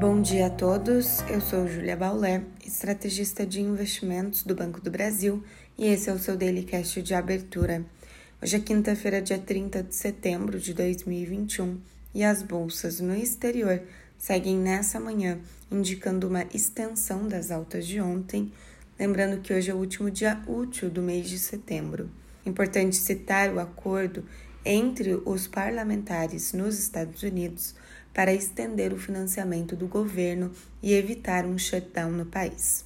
Bom dia a todos, eu sou Julia Baulé, estrategista de investimentos do Banco do Brasil e esse é o seu Daily Cast de abertura. Hoje é quinta-feira, dia 30 de setembro de 2021 e as bolsas no exterior seguem nessa manhã indicando uma extensão das altas de ontem, lembrando que hoje é o último dia útil do mês de setembro. Importante citar o acordo entre os parlamentares nos Estados Unidos para estender o financiamento do governo e evitar um shutdown no país.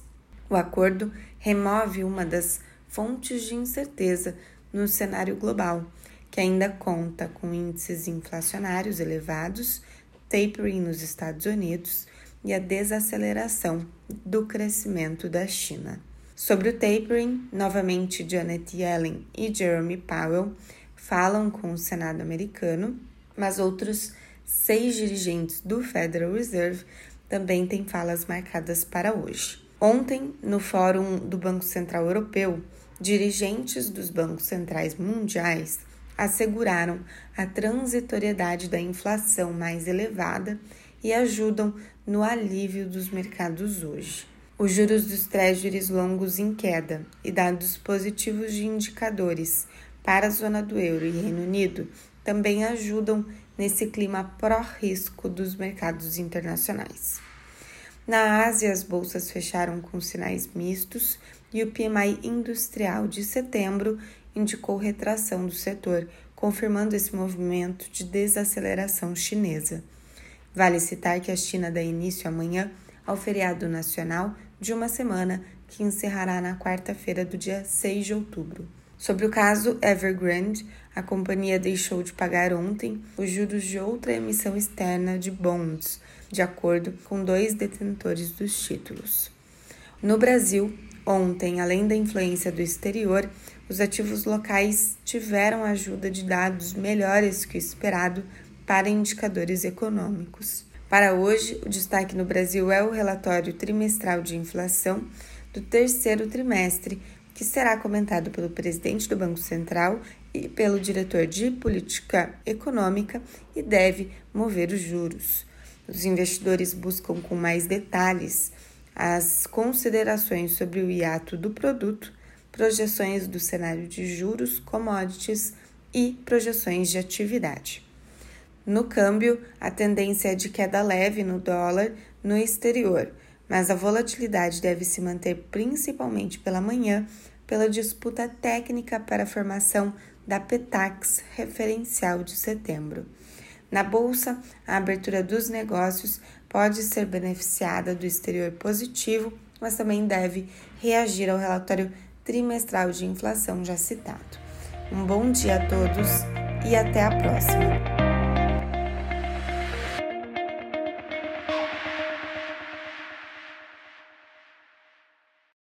O acordo remove uma das fontes de incerteza no cenário global, que ainda conta com índices inflacionários elevados, tapering nos Estados Unidos e a desaceleração do crescimento da China. Sobre o tapering, novamente Janet Yellen e Jeremy Powell falam com o Senado americano, mas outros seis dirigentes do Federal Reserve também têm falas marcadas para hoje. Ontem, no Fórum do Banco Central Europeu, dirigentes dos bancos centrais mundiais asseguraram a transitoriedade da inflação mais elevada e ajudam no alívio dos mercados hoje. Os juros dos treasuries longos em queda e dados positivos de indicadores para a zona do euro e Reino Unido também ajudam nesse clima pró-risco dos mercados internacionais. Na Ásia, as bolsas fecharam com sinais mistos e o PMI industrial de setembro indicou retração do setor, confirmando esse movimento de desaceleração chinesa. Vale citar que a China dá início amanhã ao feriado nacional de uma semana que encerrará na quarta-feira do dia 6 de outubro. Sobre o caso Evergrande, a companhia deixou de pagar ontem os juros de outra emissão externa de bonds, de acordo com dois detentores dos títulos. No Brasil, ontem, além da influência do exterior, os ativos locais tiveram ajuda de dados melhores que o esperado para indicadores econômicos. Para hoje, o destaque no Brasil é o relatório trimestral de inflação do terceiro trimestre, que será comentado pelo presidente do Banco Central e pelo diretor de política econômica e deve mover os juros. Os investidores buscam com mais detalhes as considerações sobre o hiato do produto, projeções do cenário de juros, commodities e projeções de atividade. No câmbio, a tendência é de queda leve no dólar no exterior mas a volatilidade deve se manter principalmente pela manhã pela disputa técnica para a formação da Petax referencial de setembro. Na bolsa, a abertura dos negócios pode ser beneficiada do exterior positivo, mas também deve reagir ao relatório trimestral de inflação já citado. Um bom dia a todos e até a próxima!